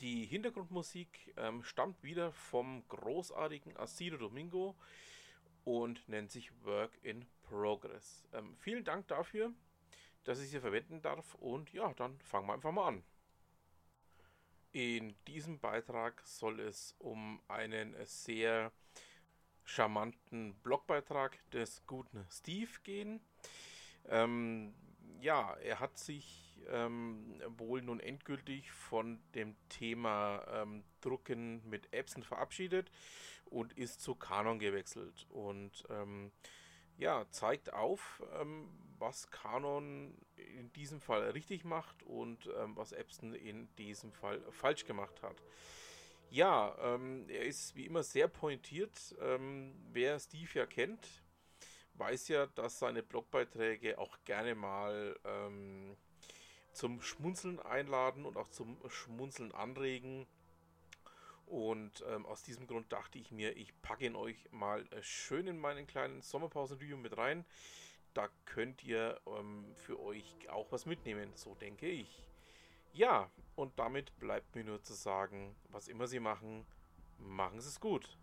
Die Hintergrundmusik ähm, stammt wieder vom großartigen Asido Domingo und nennt sich Work in Progress. Ähm, vielen Dank dafür, dass ich sie verwenden darf und ja, dann fangen wir einfach mal an. In diesem Beitrag soll es um einen sehr charmanten Blogbeitrag des guten Steve gehen. Ähm, ja, er hat sich ähm, wohl nun endgültig von dem Thema ähm, Drucken mit Epson verabschiedet und ist zu Canon gewechselt und ähm, ja, zeigt auf, ähm, was Canon in diesem Fall richtig macht und ähm, was Epson in diesem Fall falsch gemacht hat. Ja, ähm, er ist wie immer sehr pointiert. wer Steve ja kennt, weiß ja, dass seine Blogbeiträge auch gerne mal ähm, zum Schmunzeln einladen und auch zum Schmunzeln anregen. Und ähm, aus diesem Grund dachte ich mir, ich packe ihn euch mal äh, schön in meinen kleinen Sommerpausen-Video mit rein. Da könnt ihr ähm, für euch auch was mitnehmen, so denke ich. Ja, und damit bleibt mir nur zu sagen, was immer Sie machen, machen Sie es gut.